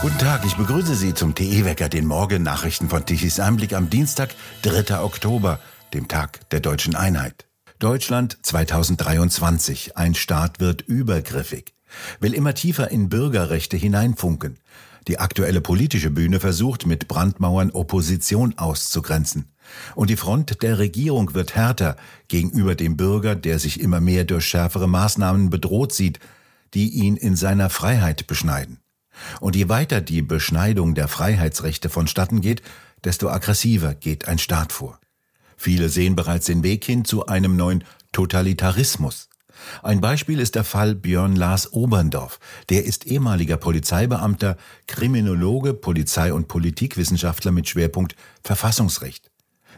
Guten Tag, ich begrüße Sie zum TE-Wecker, den Morgen-Nachrichten von Tichys Einblick am Dienstag, 3. Oktober, dem Tag der deutschen Einheit. Deutschland 2023. Ein Staat wird übergriffig. Will immer tiefer in Bürgerrechte hineinfunken. Die aktuelle politische Bühne versucht mit Brandmauern Opposition auszugrenzen. Und die Front der Regierung wird härter gegenüber dem Bürger, der sich immer mehr durch schärfere Maßnahmen bedroht sieht, die ihn in seiner Freiheit beschneiden. Und je weiter die Beschneidung der Freiheitsrechte vonstatten geht, desto aggressiver geht ein Staat vor. Viele sehen bereits den Weg hin zu einem neuen Totalitarismus. Ein Beispiel ist der Fall Björn Lars Oberndorf. Der ist ehemaliger Polizeibeamter, Kriminologe, Polizei- und Politikwissenschaftler mit Schwerpunkt Verfassungsrecht.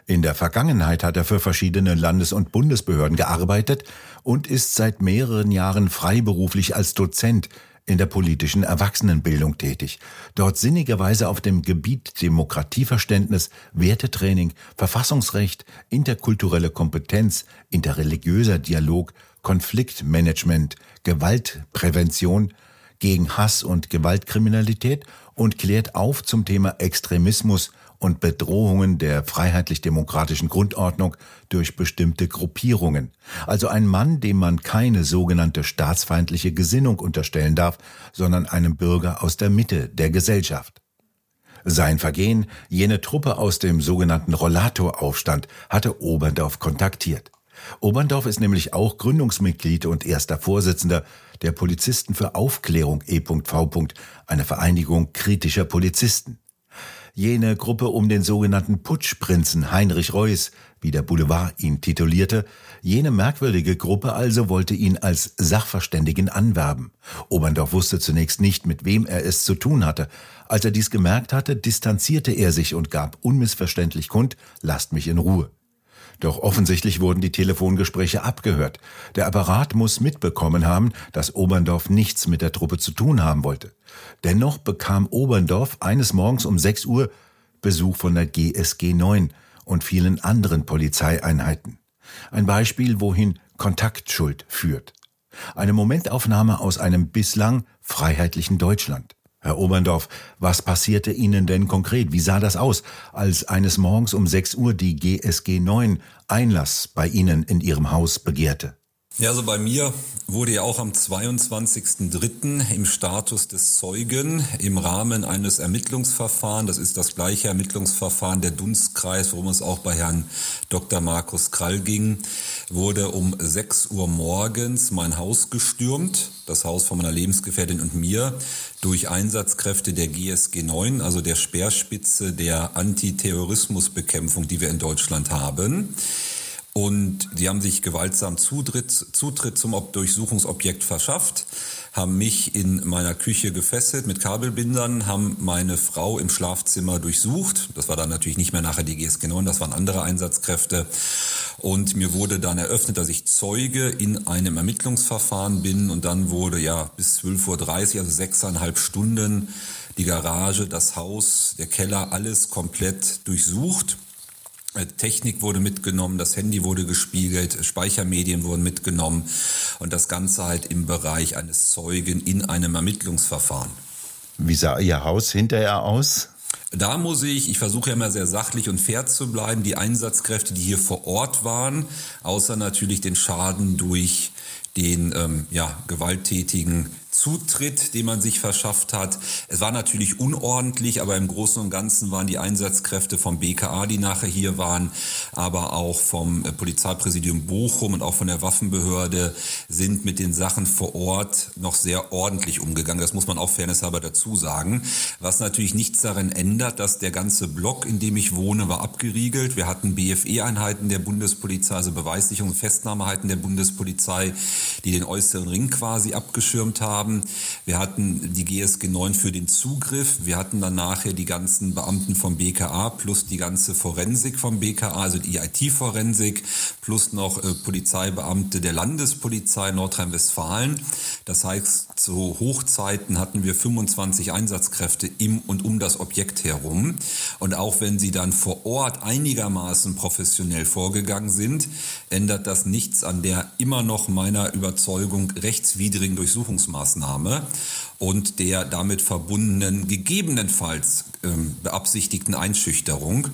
In der Vergangenheit hat er für verschiedene Landes- und Bundesbehörden gearbeitet und ist seit mehreren Jahren freiberuflich als Dozent in der politischen Erwachsenenbildung tätig, dort sinnigerweise auf dem Gebiet Demokratieverständnis, Wertetraining, Verfassungsrecht, interkulturelle Kompetenz, interreligiöser Dialog, Konfliktmanagement, Gewaltprävention gegen Hass und Gewaltkriminalität und klärt auf zum Thema Extremismus und Bedrohungen der freiheitlich-demokratischen Grundordnung durch bestimmte Gruppierungen. Also ein Mann, dem man keine sogenannte staatsfeindliche Gesinnung unterstellen darf, sondern einem Bürger aus der Mitte der Gesellschaft. Sein Vergehen, jene Truppe aus dem sogenannten Rollator-Aufstand, hatte Oberndorf kontaktiert. Oberndorf ist nämlich auch Gründungsmitglied und erster Vorsitzender der Polizisten für Aufklärung E.V., einer Vereinigung kritischer Polizisten jene Gruppe um den sogenannten Putschprinzen Heinrich Reuß, wie der Boulevard ihn titulierte, jene merkwürdige Gruppe also wollte ihn als Sachverständigen anwerben. Oberndorf wusste zunächst nicht, mit wem er es zu tun hatte. Als er dies gemerkt hatte, distanzierte er sich und gab unmissverständlich kund, lasst mich in Ruhe. Doch offensichtlich wurden die Telefongespräche abgehört. Der Apparat muss mitbekommen haben, dass Oberndorf nichts mit der Truppe zu tun haben wollte. Dennoch bekam Oberndorf eines Morgens um 6 Uhr Besuch von der GSG 9 und vielen anderen Polizeieinheiten. Ein Beispiel, wohin Kontaktschuld führt. Eine Momentaufnahme aus einem bislang freiheitlichen Deutschland. Herr Oberndorf, was passierte Ihnen denn konkret? Wie sah das aus, als eines Morgens um 6 Uhr die GSG 9 Einlass bei Ihnen in Ihrem Haus begehrte? Ja, also bei mir wurde ja auch am 22.03. im Status des Zeugen im Rahmen eines Ermittlungsverfahrens, das ist das gleiche Ermittlungsverfahren der Dunstkreis, worum es auch bei Herrn Dr. Markus Krall ging, wurde um 6 Uhr morgens mein Haus gestürmt, das Haus von meiner Lebensgefährtin und mir, durch Einsatzkräfte der GSG 9, also der Speerspitze der Antiterrorismusbekämpfung, die wir in Deutschland haben. Und die haben sich gewaltsam Zutritt, Zutritt zum Durchsuchungsobjekt verschafft, haben mich in meiner Küche gefesselt mit Kabelbindern, haben meine Frau im Schlafzimmer durchsucht. Das war dann natürlich nicht mehr nachher die GSG 9, das waren andere Einsatzkräfte. Und mir wurde dann eröffnet, dass ich Zeuge in einem Ermittlungsverfahren bin. Und dann wurde ja bis 12.30 Uhr, also sechseinhalb Stunden, die Garage, das Haus, der Keller, alles komplett durchsucht. Äh, Technik wurde mitgenommen, das Handy wurde gespiegelt, Speichermedien wurden mitgenommen und das Ganze halt im Bereich eines Zeugen in einem Ermittlungsverfahren. Wie sah Ihr Haus hinterher aus? Da muss ich, ich versuche ja immer sehr sachlich und fair zu bleiben, die Einsatzkräfte, die hier vor Ort waren, außer natürlich den Schaden durch den ähm, ja, gewalttätigen Zutritt, den man sich verschafft hat. Es war natürlich unordentlich, aber im Großen und Ganzen waren die Einsatzkräfte vom BKA, die nachher hier waren, aber auch vom äh, Polizeipräsidium Bochum und auch von der Waffenbehörde sind mit den Sachen vor Ort noch sehr ordentlich umgegangen. Das muss man auch fairnesshalber dazu sagen. Was natürlich nichts daran ändert, dass der ganze Block, in dem ich wohne, war abgeriegelt. Wir hatten BFE-Einheiten der Bundespolizei, also Beweissicherung, Festnahmeeinheiten der Bundespolizei, die den äußeren Ring quasi abgeschirmt haben haben. Wir hatten die GSG 9 für den Zugriff. Wir hatten dann nachher die ganzen Beamten vom BKA plus die ganze Forensik vom BKA, also die IT-Forensik plus noch äh, Polizeibeamte der Landespolizei Nordrhein-Westfalen. Das heißt, zu Hochzeiten hatten wir 25 Einsatzkräfte im und um das Objekt herum. Und auch wenn sie dann vor Ort einigermaßen professionell vorgegangen sind, ändert das nichts an der immer noch meiner Überzeugung rechtswidrigen Durchsuchungsmaßnahme Maßnahme und der damit verbundenen gegebenenfalls ähm, beabsichtigten Einschüchterung.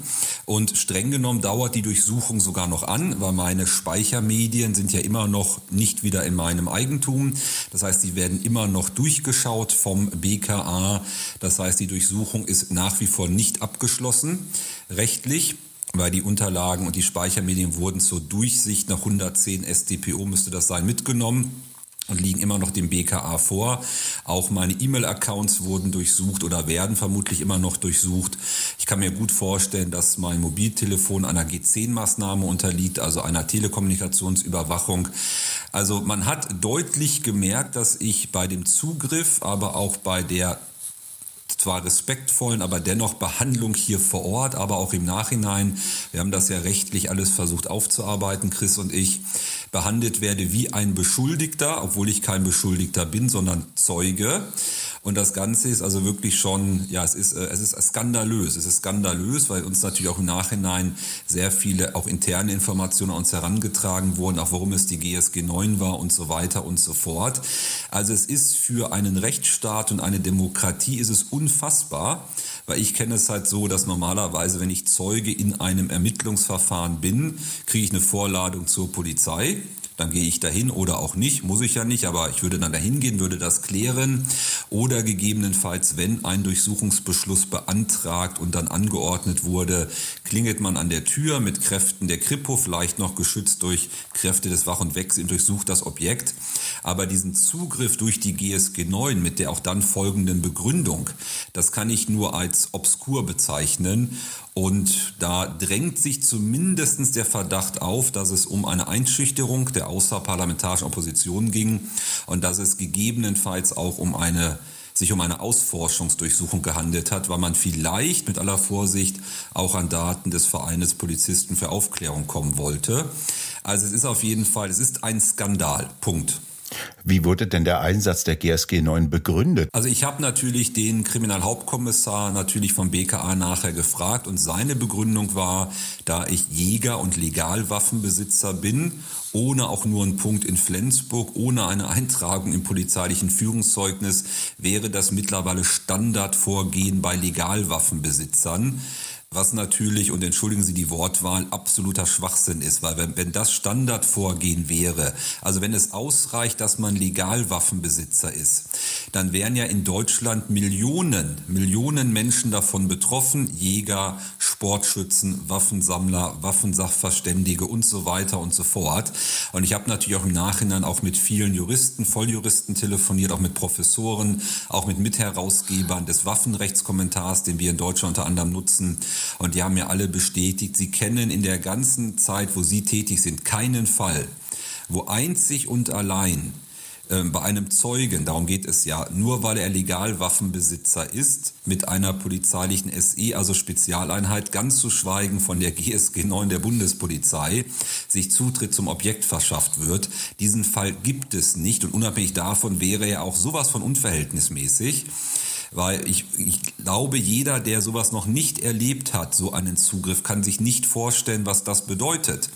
Und streng genommen dauert die Durchsuchung sogar noch an, weil meine Speichermedien sind ja immer noch nicht wieder in meinem Eigentum. Das heißt, sie werden immer noch durchgeschaut vom BKA. Das heißt, die Durchsuchung ist nach wie vor nicht abgeschlossen rechtlich weil die Unterlagen und die Speichermedien wurden zur Durchsicht nach 110 StPO müsste das sein mitgenommen und liegen immer noch dem BKA vor. Auch meine E-Mail-Accounts wurden durchsucht oder werden vermutlich immer noch durchsucht. Ich kann mir gut vorstellen, dass mein Mobiltelefon einer G10-Maßnahme unterliegt, also einer Telekommunikationsüberwachung. Also man hat deutlich gemerkt, dass ich bei dem Zugriff, aber auch bei der zwar respektvollen, aber dennoch Behandlung hier vor Ort, aber auch im Nachhinein, wir haben das ja rechtlich alles versucht aufzuarbeiten, Chris und ich, behandelt werde wie ein Beschuldigter, obwohl ich kein Beschuldigter bin, sondern Zeuge. Und das Ganze ist also wirklich schon, ja, es ist, äh, es ist skandalös. Es ist skandalös, weil uns natürlich auch im Nachhinein sehr viele auch interne Informationen an uns herangetragen wurden, auch warum es die GSG 9 war und so weiter und so fort. Also es ist für einen Rechtsstaat und eine Demokratie ist es unfassbar, weil ich kenne es halt so, dass normalerweise, wenn ich Zeuge in einem Ermittlungsverfahren bin, kriege ich eine Vorladung zur Polizei dann gehe ich dahin oder auch nicht, muss ich ja nicht, aber ich würde dann dahin gehen, würde das klären oder gegebenenfalls, wenn ein Durchsuchungsbeschluss beantragt und dann angeordnet wurde, klingelt man an der Tür mit Kräften der Kripo, vielleicht noch geschützt durch Kräfte des Wach- und Wechsel und durchsucht das Objekt. Aber diesen Zugriff durch die GSG 9 mit der auch dann folgenden Begründung, das kann ich nur als obskur bezeichnen und da drängt sich zumindest der Verdacht auf, dass es um eine Einschüchterung der außerparlamentarischen Opposition ging und dass es gegebenenfalls auch um eine sich um eine Ausforschungsdurchsuchung gehandelt hat, weil man vielleicht mit aller Vorsicht auch an Daten des Vereines Polizisten für Aufklärung kommen wollte. Also es ist auf jeden Fall, es ist ein Skandal. Punkt. Wie wurde denn der Einsatz der GSG 9 begründet? Also ich habe natürlich den Kriminalhauptkommissar natürlich vom BKA nachher gefragt und seine Begründung war, da ich Jäger und Legalwaffenbesitzer bin, ohne auch nur einen Punkt in Flensburg, ohne eine Eintragung im polizeilichen Führungszeugnis, wäre das mittlerweile Standardvorgehen bei Legalwaffenbesitzern was natürlich, und entschuldigen Sie die Wortwahl, absoluter Schwachsinn ist, weil wenn, wenn das Standardvorgehen wäre, also wenn es ausreicht, dass man Legalwaffenbesitzer ist, dann wären ja in Deutschland Millionen, Millionen Menschen davon betroffen, Jäger, Sportschützen, Waffensammler, Waffensachverständige und so weiter und so fort. Und ich habe natürlich auch im Nachhinein auch mit vielen Juristen, Volljuristen telefoniert, auch mit Professoren, auch mit Mitherausgebern des Waffenrechtskommentars, den wir in Deutschland unter anderem nutzen. Und die haben mir alle bestätigt, sie kennen in der ganzen Zeit, wo sie tätig sind, keinen Fall, wo einzig und allein äh, bei einem Zeugen, darum geht es ja, nur weil er Legalwaffenbesitzer ist, mit einer polizeilichen SE, also Spezialeinheit, ganz zu schweigen von der GSG 9 der Bundespolizei, sich Zutritt zum Objekt verschafft wird. Diesen Fall gibt es nicht und unabhängig davon wäre er auch sowas von unverhältnismäßig weil ich, ich glaube, jeder, der sowas noch nicht erlebt hat, so einen Zugriff, kann sich nicht vorstellen, was das bedeutet.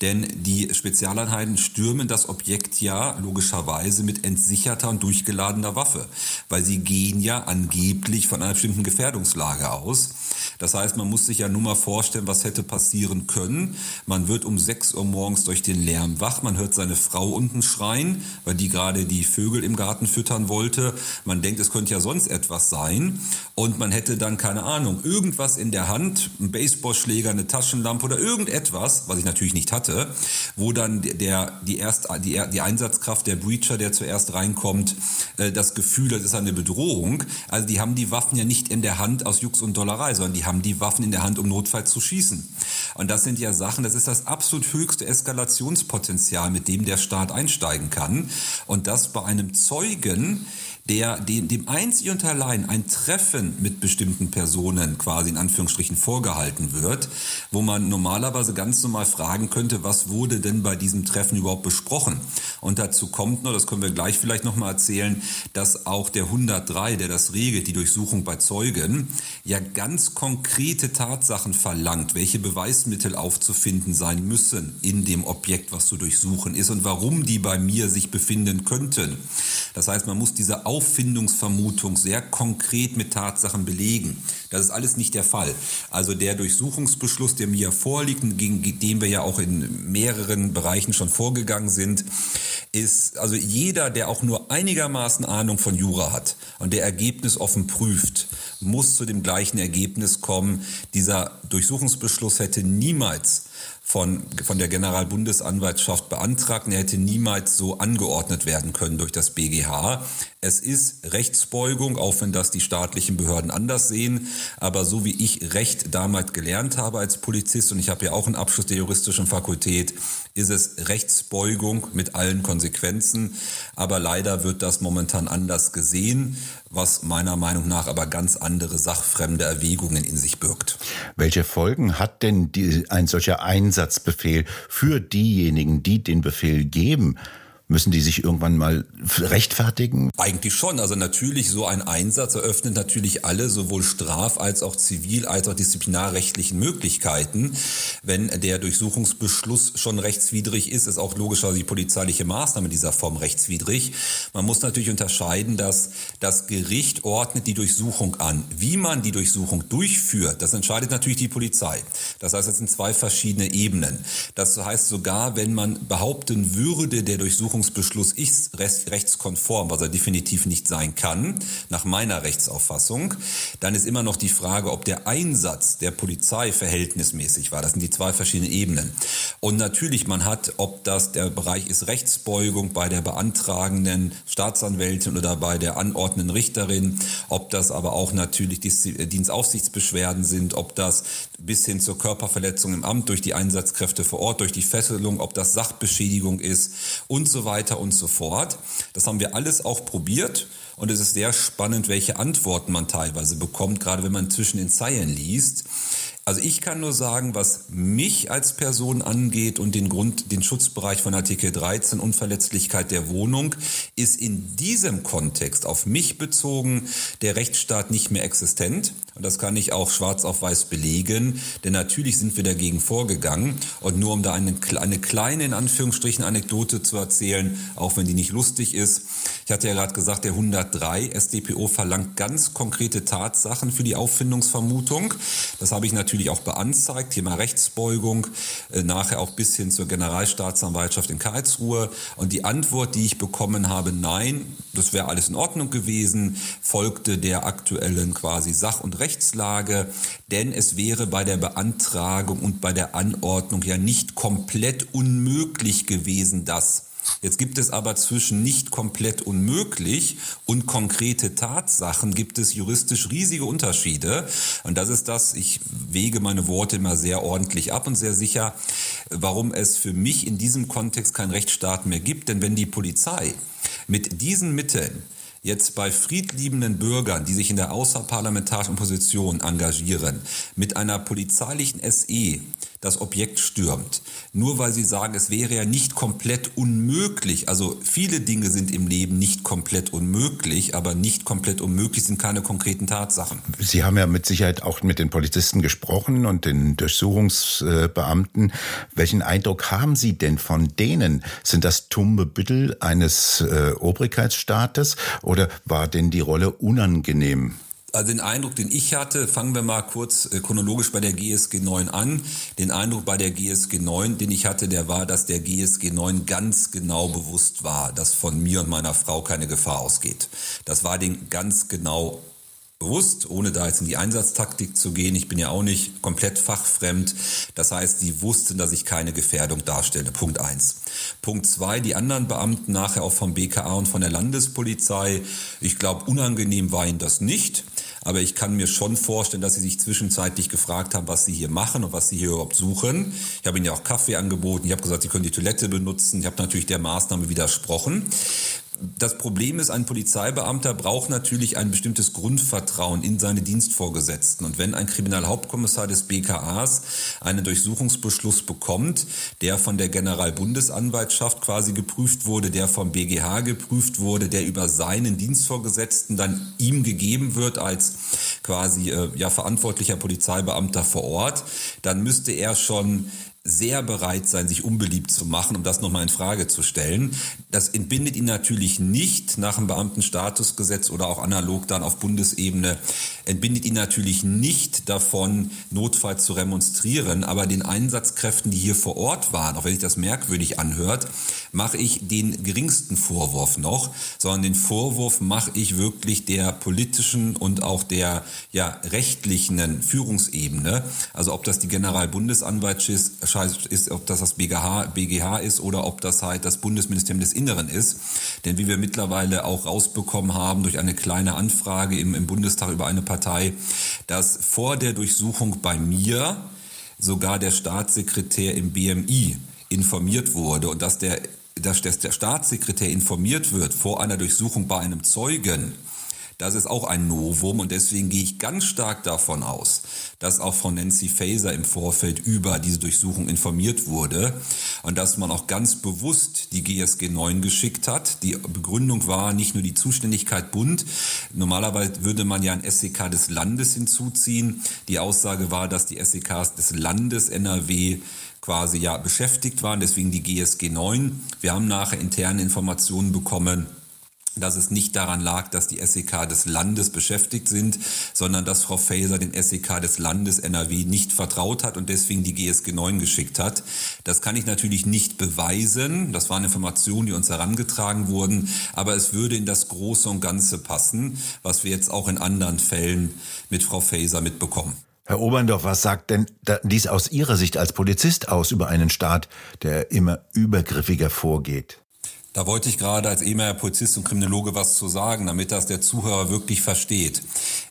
Denn die Spezialeinheiten stürmen das Objekt ja logischerweise mit entsicherter und durchgeladener Waffe, weil sie gehen ja angeblich von einer bestimmten Gefährdungslage aus. Das heißt, man muss sich ja nur mal vorstellen, was hätte passieren können. Man wird um 6 Uhr morgens durch den Lärm wach, man hört seine Frau unten schreien, weil die gerade die Vögel im Garten füttern wollte. Man denkt, es könnte ja sonst etwas sein. Und man hätte dann, keine Ahnung, irgendwas in der Hand, ein Baseballschläger, eine Taschenlampe oder irgendetwas, was ich natürlich nicht hatte, wo dann der, die, erst, die, die Einsatzkraft der Breacher, der zuerst reinkommt, äh, das Gefühl, das ist eine Bedrohung. Also die haben die Waffen ja nicht in der Hand aus Jux und Dollerei, sondern die haben die Waffen in der Hand, um notfalls zu schießen. Und das sind ja Sachen, das ist das absolut höchste Eskalationspotenzial, mit dem der Staat einsteigen kann. Und das bei einem Zeugen, der dem, dem einzig und allein ein Treffen mit bestimmten Personen quasi in Anführungsstrichen vorgehalten wird, wo man normalerweise ganz normal fragen könnte, was wurde denn bei diesem Treffen überhaupt besprochen? Und dazu kommt noch, das können wir gleich vielleicht nochmal erzählen, dass auch der 103, der das regelt, die Durchsuchung bei Zeugen, ja ganz konkrete Tatsachen verlangt, welche Beweismittel aufzufinden sein müssen in dem Objekt, was zu durchsuchen ist und warum die bei mir sich befinden könnten. Das heißt, man muss diese Auffindungsvermutung sehr konkret mit Tatsachen belegen. Das ist alles nicht der Fall. Also der Durchsuchungsbeschluss, der mir vorliegt, gegen den wir ja auch in mehreren Bereichen schon vorgegangen sind, ist, also jeder, der auch nur einigermaßen Ahnung von Jura hat und der Ergebnis offen prüft, muss zu dem gleichen Ergebnis kommen. Dieser Durchsuchungsbeschluss hätte niemals von, von der Generalbundesanwaltschaft beantragt. Er hätte niemals so angeordnet werden können durch das BGH. Es ist Rechtsbeugung, auch wenn das die staatlichen Behörden anders sehen. Aber so wie ich Recht damals gelernt habe als Polizist, und ich habe ja auch einen Abschluss der juristischen Fakultät, ist es Rechtsbeugung mit allen Konsequenzen. Aber leider wird das momentan anders gesehen, was meiner Meinung nach aber ganz andere sachfremde Erwägungen in sich birgt. Welche Folgen hat denn die, ein solcher Einsatzbefehl für diejenigen, die den Befehl geben? Müssen die sich irgendwann mal rechtfertigen? Eigentlich schon. Also natürlich, so ein Einsatz eröffnet natürlich alle, sowohl straf- als auch zivil- als auch disziplinarrechtlichen Möglichkeiten. Wenn der Durchsuchungsbeschluss schon rechtswidrig ist, ist auch logischerweise die polizeiliche Maßnahme dieser Form rechtswidrig. Man muss natürlich unterscheiden, dass das Gericht ordnet die Durchsuchung an. Wie man die Durchsuchung durchführt, das entscheidet natürlich die Polizei. Das heißt, es sind zwei verschiedene Ebenen. Das heißt sogar, wenn man behaupten würde, der Durchsuchung Durchsuchungsbeschluss ist rechtskonform, was er definitiv nicht sein kann, nach meiner Rechtsauffassung, dann ist immer noch die Frage, ob der Einsatz der Polizei verhältnismäßig war. Das sind die zwei verschiedenen Ebenen. Und natürlich, man hat, ob das der Bereich ist Rechtsbeugung bei der beantragenden Staatsanwältin oder bei der anordnenden Richterin, ob das aber auch natürlich Dienstaufsichtsbeschwerden sind, ob das bis hin zur Körperverletzung im Amt durch die Einsatzkräfte vor Ort, durch die Fesselung, ob das Sachbeschädigung ist und so weiter und so fort. Das haben wir alles auch probiert und es ist sehr spannend, welche Antworten man teilweise bekommt, gerade wenn man zwischen den Zeilen liest. Also ich kann nur sagen, was mich als Person angeht und den Grund, den Schutzbereich von Artikel 13 Unverletzlichkeit der Wohnung, ist in diesem Kontext auf mich bezogen der Rechtsstaat nicht mehr existent. Und das kann ich auch schwarz auf weiß belegen, denn natürlich sind wir dagegen vorgegangen. Und nur um da eine, eine kleine, in Anführungsstrichen, Anekdote zu erzählen, auch wenn die nicht lustig ist. Ich hatte ja gerade gesagt, der 103 SDPO verlangt ganz konkrete Tatsachen für die Auffindungsvermutung. Das habe ich natürlich auch beanzeigt, Thema Rechtsbeugung, äh, nachher auch bis hin zur Generalstaatsanwaltschaft in Karlsruhe. Und die Antwort, die ich bekommen habe, nein, das wäre alles in Ordnung gewesen, folgte der aktuellen quasi Sach- und Rechtslage, denn es wäre bei der Beantragung und bei der Anordnung ja nicht komplett unmöglich gewesen, dass Jetzt gibt es aber zwischen nicht komplett unmöglich und konkrete Tatsachen gibt es juristisch riesige Unterschiede. Und das ist das, ich wege meine Worte immer sehr ordentlich ab und sehr sicher, warum es für mich in diesem Kontext keinen Rechtsstaat mehr gibt. Denn wenn die Polizei mit diesen Mitteln jetzt bei friedliebenden Bürgern, die sich in der außerparlamentarischen Opposition engagieren, mit einer polizeilichen SE das Objekt stürmt, nur weil sie sagen, es wäre ja nicht komplett unmöglich. Also viele Dinge sind im Leben nicht komplett unmöglich, aber nicht komplett unmöglich sind keine konkreten Tatsachen. Sie haben ja mit Sicherheit auch mit den Polizisten gesprochen und den Durchsuchungsbeamten. Welchen Eindruck haben Sie denn von denen? Sind das tumbe Büttel eines äh, Obrigkeitsstaates oder war denn die Rolle unangenehm? Also den Eindruck, den ich hatte, fangen wir mal kurz äh, chronologisch bei der GSG 9 an. Den Eindruck bei der GSG 9, den ich hatte, der war, dass der GSG 9 ganz genau bewusst war, dass von mir und meiner Frau keine Gefahr ausgeht. Das war den ganz genau bewusst, ohne da jetzt in die Einsatztaktik zu gehen. Ich bin ja auch nicht komplett fachfremd. Das heißt, die wussten, dass ich keine Gefährdung darstelle. Punkt eins. Punkt zwei, die anderen Beamten nachher auch vom BKA und von der Landespolizei. Ich glaube, unangenehm war ihnen das nicht. Aber ich kann mir schon vorstellen, dass sie sich zwischenzeitlich gefragt haben, was sie hier machen und was sie hier überhaupt suchen. Ich habe ihnen ja auch Kaffee angeboten. Ich habe gesagt, sie können die Toilette benutzen. Ich habe natürlich der Maßnahme widersprochen das Problem ist, ein Polizeibeamter braucht natürlich ein bestimmtes Grundvertrauen in seine Dienstvorgesetzten. Und wenn ein Kriminalhauptkommissar des BKAs einen Durchsuchungsbeschluss bekommt, der von der Generalbundesanwaltschaft quasi geprüft wurde, der vom BGH geprüft wurde, der über seinen Dienstvorgesetzten dann ihm gegeben wird als quasi äh, ja verantwortlicher Polizeibeamter vor Ort, dann müsste er schon sehr bereit sein, sich unbeliebt zu machen, um das nochmal in Frage zu stellen. Das entbindet ihn natürlich nicht nach dem Beamtenstatusgesetz oder auch analog dann auf Bundesebene, entbindet ihn natürlich nicht davon, notfalls zu remonstrieren. Aber den Einsatzkräften, die hier vor Ort waren, auch wenn sich das merkwürdig anhört, mache ich den geringsten Vorwurf noch, sondern den Vorwurf mache ich wirklich der politischen und auch der ja, rechtlichen Führungsebene. Also ob das die Generalbundesanwaltschaft ist, ob das das BGH, BGH ist oder ob das halt das Bundesministerium des Inneren ist. Denn wie wir mittlerweile auch rausbekommen haben durch eine kleine Anfrage im, im Bundestag über eine Partei, dass vor der Durchsuchung bei mir sogar der Staatssekretär im BMI informiert wurde und dass der, dass der Staatssekretär informiert wird vor einer Durchsuchung bei einem Zeugen, das ist auch ein Novum und deswegen gehe ich ganz stark davon aus, dass auch von Nancy Faeser im Vorfeld über diese Durchsuchung informiert wurde und dass man auch ganz bewusst die GSG 9 geschickt hat. Die Begründung war nicht nur die Zuständigkeit Bund. Normalerweise würde man ja ein SEK des Landes hinzuziehen. Die Aussage war, dass die SEKs des Landes NRW quasi ja beschäftigt waren, deswegen die GSG 9. Wir haben nachher interne Informationen bekommen, dass es nicht daran lag, dass die SEK des Landes beschäftigt sind, sondern dass Frau Faeser den SEK des Landes NRW nicht vertraut hat und deswegen die GSG 9 geschickt hat. Das kann ich natürlich nicht beweisen. Das waren Informationen, die uns herangetragen wurden. Aber es würde in das Große und Ganze passen, was wir jetzt auch in anderen Fällen mit Frau Faeser mitbekommen. Herr Oberndorf, was sagt denn dies aus Ihrer Sicht als Polizist aus über einen Staat, der immer übergriffiger vorgeht? Da wollte ich gerade als ehemaliger Polizist und Kriminologe was zu sagen, damit das der Zuhörer wirklich versteht.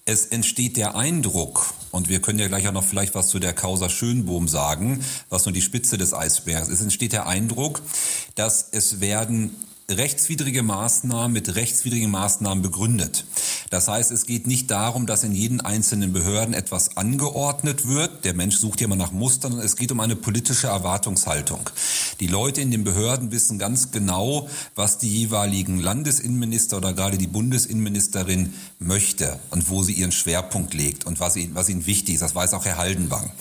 Es entsteht der Eindruck, und wir können ja gleich auch noch vielleicht was zu der Causa Schönbohm sagen, was nur die Spitze des Eisbergs ist. Es entsteht der Eindruck, dass es werden rechtswidrige Maßnahmen mit rechtswidrigen Maßnahmen begründet. Das heißt, es geht nicht darum, dass in jeden einzelnen Behörden etwas angeordnet wird. Der Mensch sucht ja immer nach Mustern. Es geht um eine politische Erwartungshaltung. Die Leute in den Behörden wissen ganz genau, was die jeweiligen Landesinnenminister oder gerade die Bundesinnenministerin möchte und wo sie ihren Schwerpunkt legt und was, ihnen, was ihnen wichtig ist. Das weiß auch Herr Haldenwang.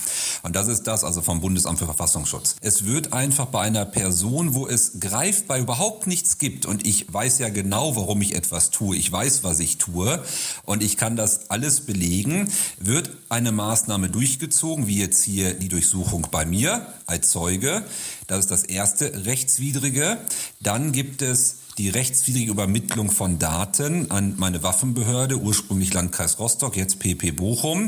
Und das ist das also vom Bundesamt für Verfassungsschutz. Es wird einfach bei einer Person, wo es greifbar überhaupt nichts gibt und ich weiß ja genau, warum ich etwas tue, ich weiß, was ich tue und ich kann das alles belegen, wird eine Maßnahme durchgezogen, wie jetzt hier die Durchsuchung bei mir als Zeuge. Das ist das erste rechtswidrige. Dann gibt es die rechtswidrige Übermittlung von Daten an meine Waffenbehörde, ursprünglich Landkreis Rostock, jetzt PP Bochum.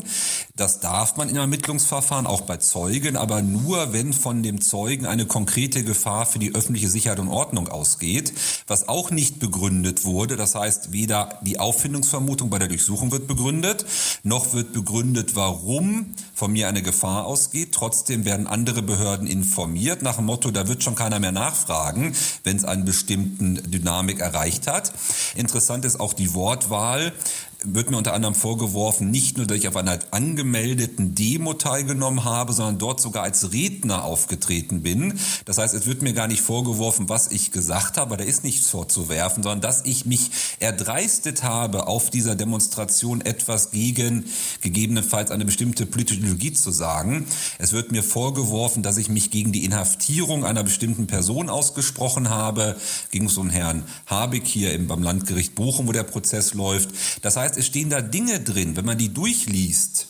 Das darf man in Ermittlungsverfahren, auch bei Zeugen, aber nur, wenn von dem Zeugen eine konkrete Gefahr für die öffentliche Sicherheit und Ordnung ausgeht, was auch nicht begründet wurde. Das heißt, weder die Auffindungsvermutung bei der Durchsuchung wird begründet, noch wird begründet, warum von mir eine Gefahr ausgeht. Trotzdem werden andere Behörden informiert nach dem Motto, da wird schon keiner mehr nachfragen, wenn es einen bestimmten Dynamik erreicht hat. Interessant ist auch die Wortwahl wird mir unter anderem vorgeworfen, nicht nur, dass ich auf einer angemeldeten Demo teilgenommen habe, sondern dort sogar als Redner aufgetreten bin. Das heißt, es wird mir gar nicht vorgeworfen, was ich gesagt habe, da ist nichts vorzuwerfen, sondern dass ich mich erdreistet habe, auf dieser Demonstration etwas gegen gegebenenfalls eine bestimmte politische Ideologie zu sagen. Es wird mir vorgeworfen, dass ich mich gegen die Inhaftierung einer bestimmten Person ausgesprochen habe, ging es um Herrn Habeck hier beim Landgericht Bochum, wo der Prozess läuft. Das heißt, heißt, es stehen da Dinge drin, wenn man die durchliest,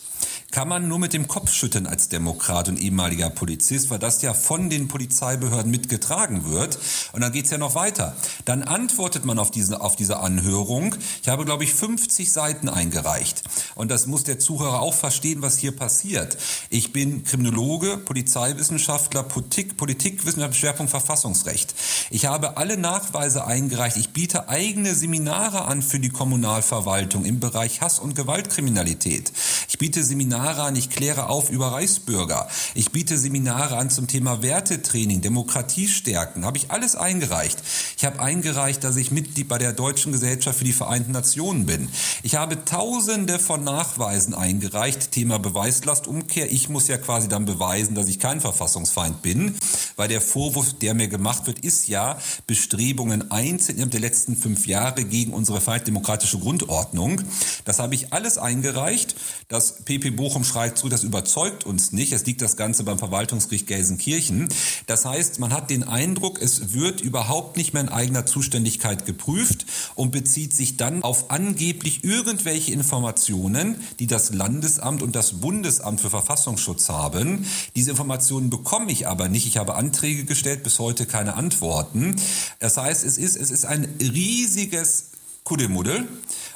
kann man nur mit dem Kopf schütteln als Demokrat und ehemaliger Polizist, weil das ja von den Polizeibehörden mitgetragen wird. Und dann geht's ja noch weiter. Dann antwortet man auf diese, auf diese Anhörung. Ich habe, glaube ich, 50 Seiten eingereicht. Und das muss der Zuhörer auch verstehen, was hier passiert. Ich bin Kriminologe, Polizeiwissenschaftler, Politik, Politikwissenschaft, Schwerpunkt Verfassungsrecht. Ich habe alle Nachweise eingereicht. Ich biete eigene Seminare an für die Kommunalverwaltung im Bereich Hass- und Gewaltkriminalität. Ich biete Seminare Seminare an, ich kläre auf über Reichsbürger. Ich biete Seminare an zum Thema Wertetraining, Demokratie stärken. Habe ich alles eingereicht. Ich habe eingereicht, dass ich Mitglied bei der Deutschen Gesellschaft für die Vereinten Nationen bin. Ich habe tausende von Nachweisen eingereicht. Thema Beweislastumkehr. Ich muss ja quasi dann beweisen, dass ich kein Verfassungsfeind bin, weil der Vorwurf, der mir gemacht wird, ist ja Bestrebungen einzeln der letzten fünf Jahre gegen unsere freiheitdemokratische Grundordnung. Das habe ich alles eingereicht. Das PP Bochum schreit zu, das überzeugt uns nicht. Es liegt das Ganze beim Verwaltungsgericht Gelsenkirchen. Das heißt, man hat den Eindruck, es wird überhaupt nicht mehr in eigener Zuständigkeit geprüft und bezieht sich dann auf angeblich irgendwelche Informationen, die das Landesamt und das Bundesamt für Verfassungsschutz haben. Diese Informationen bekomme ich aber nicht. Ich habe Anträge gestellt, bis heute keine Antworten. Das heißt, es ist, es ist ein riesiges Kuddelmuddel.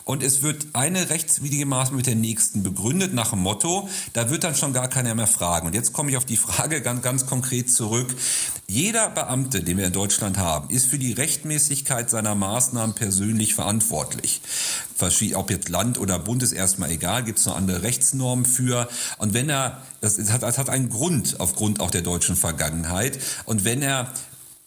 Und es wird eine rechtswidrige Maßnahme mit der nächsten begründet nach dem Motto, da wird dann schon gar keiner mehr fragen. Und jetzt komme ich auf die Frage ganz, ganz konkret zurück. Jeder Beamte, den wir in Deutschland haben, ist für die Rechtmäßigkeit seiner Maßnahmen persönlich verantwortlich. Ob jetzt Land oder Bund ist erstmal egal, gibt es noch andere Rechtsnormen für. Und wenn er, das hat, das hat einen Grund aufgrund auch der deutschen Vergangenheit. Und wenn er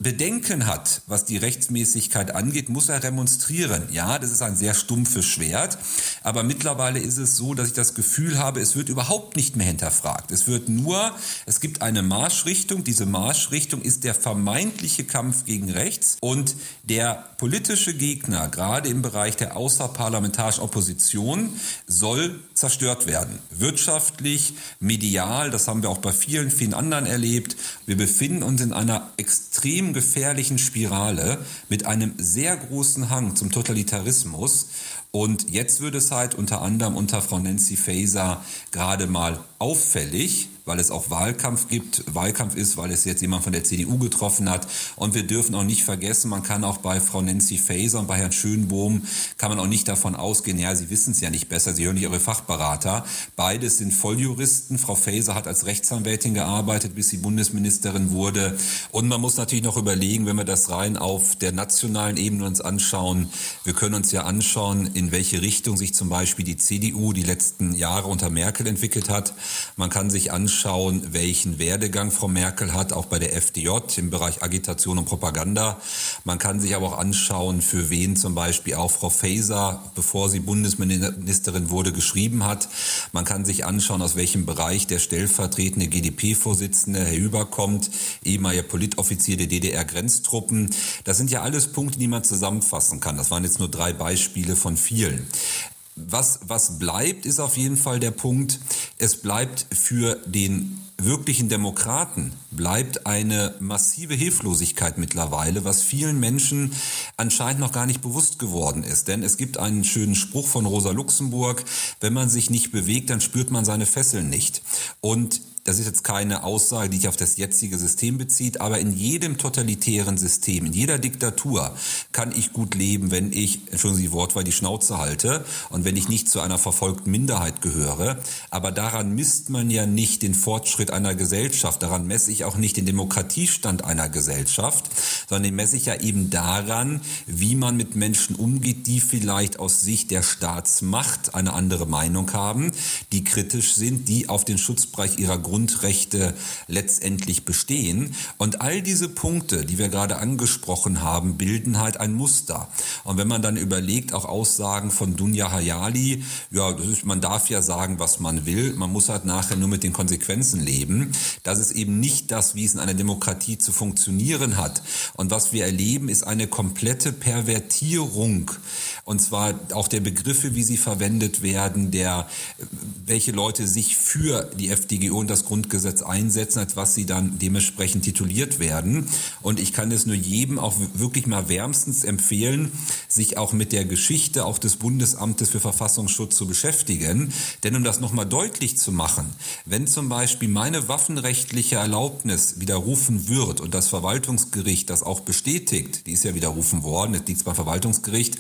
Bedenken hat, was die Rechtsmäßigkeit angeht, muss er remonstrieren. Ja, das ist ein sehr stumpfes Schwert, aber mittlerweile ist es so, dass ich das Gefühl habe, es wird überhaupt nicht mehr hinterfragt. Es wird nur, es gibt eine Marschrichtung, diese Marschrichtung ist der vermeintliche Kampf gegen rechts und der politische Gegner, gerade im Bereich der außerparlamentarischen Opposition, soll zerstört werden. Wirtschaftlich, medial, das haben wir auch bei vielen, vielen anderen erlebt. Wir befinden uns in einer extrem gefährlichen Spirale mit einem sehr großen Hang zum Totalitarismus. Und jetzt wird es halt unter anderem unter Frau Nancy Faeser gerade mal auffällig, weil es auch Wahlkampf gibt, Wahlkampf ist, weil es jetzt jemand von der CDU getroffen hat. Und wir dürfen auch nicht vergessen, man kann auch bei Frau Nancy Faeser und bei Herrn Schönbohm, kann man auch nicht davon ausgehen, ja, sie wissen es ja nicht besser, sie hören nicht ihre Fachberater. Beides sind Volljuristen. Frau Faeser hat als Rechtsanwältin gearbeitet, bis sie Bundesministerin wurde. Und man muss natürlich noch überlegen, wenn wir das rein auf der nationalen Ebene uns anschauen, wir können uns ja anschauen, in welche Richtung sich zum Beispiel die CDU die letzten Jahre unter Merkel entwickelt hat. Man kann sich anschauen, welchen Werdegang Frau Merkel hat, auch bei der FDJ im Bereich Agitation und Propaganda. Man kann sich aber auch anschauen, für wen zum Beispiel auch Frau Faeser, bevor sie Bundesministerin wurde, geschrieben hat. Man kann sich anschauen, aus welchem Bereich der stellvertretende GDP-Vorsitzende Herr überkommt, ehemaliger Politoffizier der DDR-Grenztruppen. Das sind ja alles Punkte, die man zusammenfassen kann. Das waren jetzt nur drei Beispiele von vielen. Was, was bleibt, ist auf jeden Fall der Punkt, es bleibt für den wirklichen Demokraten bleibt eine massive Hilflosigkeit mittlerweile, was vielen Menschen anscheinend noch gar nicht bewusst geworden ist. Denn es gibt einen schönen Spruch von Rosa Luxemburg, wenn man sich nicht bewegt, dann spürt man seine Fesseln nicht. Und das ist jetzt keine Aussage, die sich auf das jetzige System bezieht, aber in jedem totalitären System, in jeder Diktatur kann ich gut leben, wenn ich, entschuldigen Sie die Wortwahl, die Schnauze halte und wenn ich nicht zu einer verfolgten Minderheit gehöre. Aber daran misst man ja nicht den Fortschritt einer Gesellschaft, daran messe ich auch nicht den Demokratiestand einer Gesellschaft, sondern den messe ich ja eben daran, wie man mit Menschen umgeht, die vielleicht aus Sicht der Staatsmacht eine andere Meinung haben, die kritisch sind, die auf den Schutzbereich ihrer Grund Grundrechte letztendlich bestehen. Und all diese Punkte, die wir gerade angesprochen haben, bilden halt ein Muster. Und wenn man dann überlegt, auch Aussagen von Dunja Hayali, ja, ist, man darf ja sagen, was man will, man muss halt nachher nur mit den Konsequenzen leben. Das ist eben nicht das, wie es in einer Demokratie zu funktionieren hat. Und was wir erleben, ist eine komplette Pervertierung. Und zwar auch der Begriffe, wie sie verwendet werden, der, welche Leute sich für die FDG und das Grundgesetz einsetzen, als was sie dann dementsprechend tituliert werden. Und ich kann es nur jedem auch wirklich mal wärmstens empfehlen, sich auch mit der Geschichte auch des Bundesamtes für Verfassungsschutz zu beschäftigen. Denn um das nochmal deutlich zu machen, wenn zum Beispiel meine waffenrechtliche Erlaubnis widerrufen wird und das Verwaltungsgericht das auch bestätigt, die ist ja widerrufen worden, das liegt beim Verwaltungsgericht,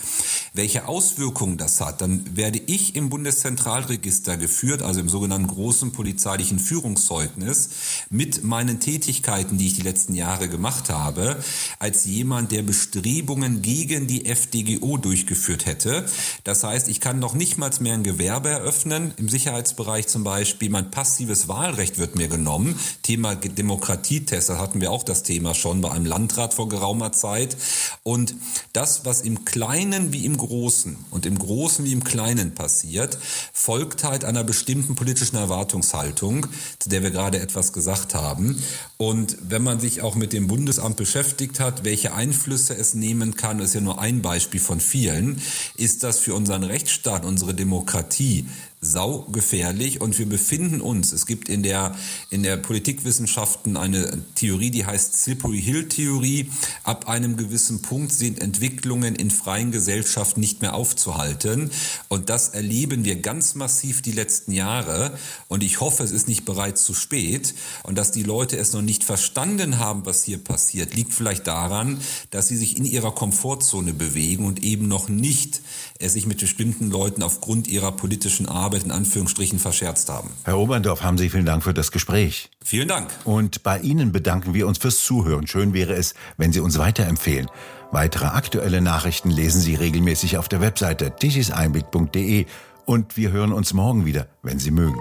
welche Auswirkungen das hat, dann werde ich im Bundeszentralregister geführt, also im sogenannten großen polizeilichen Führungsregister Führungszeugnis mit meinen Tätigkeiten, die ich die letzten Jahre gemacht habe, als jemand, der Bestrebungen gegen die FDGO durchgeführt hätte. Das heißt, ich kann noch nicht mal mehr ein Gewerbe eröffnen, im Sicherheitsbereich zum Beispiel. Mein passives Wahlrecht wird mir genommen. Thema Demokratietest, da hatten wir auch das Thema schon bei einem Landrat vor geraumer Zeit. Und das, was im Kleinen wie im Großen und im Großen wie im Kleinen passiert, folgt halt einer bestimmten politischen Erwartungshaltung, zu der wir gerade etwas gesagt haben. Und wenn man sich auch mit dem Bundesamt beschäftigt hat, welche Einflüsse es nehmen kann, ist ja nur ein Beispiel von vielen, ist das für unseren Rechtsstaat, unsere Demokratie saugefährlich und wir befinden uns, es gibt in der, in der Politikwissenschaften eine Theorie, die heißt Slippery Hill Theorie. Ab einem gewissen Punkt sind Entwicklungen in freien Gesellschaften nicht mehr aufzuhalten. Und das erleben wir ganz massiv die letzten Jahre. Und ich hoffe, es ist nicht bereits zu spät. Und dass die Leute es noch nicht verstanden haben, was hier passiert, liegt vielleicht daran, dass sie sich in ihrer Komfortzone bewegen und eben noch nicht es sich mit bestimmten Leuten aufgrund ihrer politischen Arbeit Arbeit in Anführungsstrichen verscherzt haben. Herr Oberndorf, haben Sie vielen Dank für das Gespräch. Vielen Dank. Und bei Ihnen bedanken wir uns fürs Zuhören. Schön wäre es, wenn Sie uns weiterempfehlen. Weitere aktuelle Nachrichten lesen Sie regelmäßig auf der Webseite tischiseinblick.de und wir hören uns morgen wieder, wenn Sie mögen.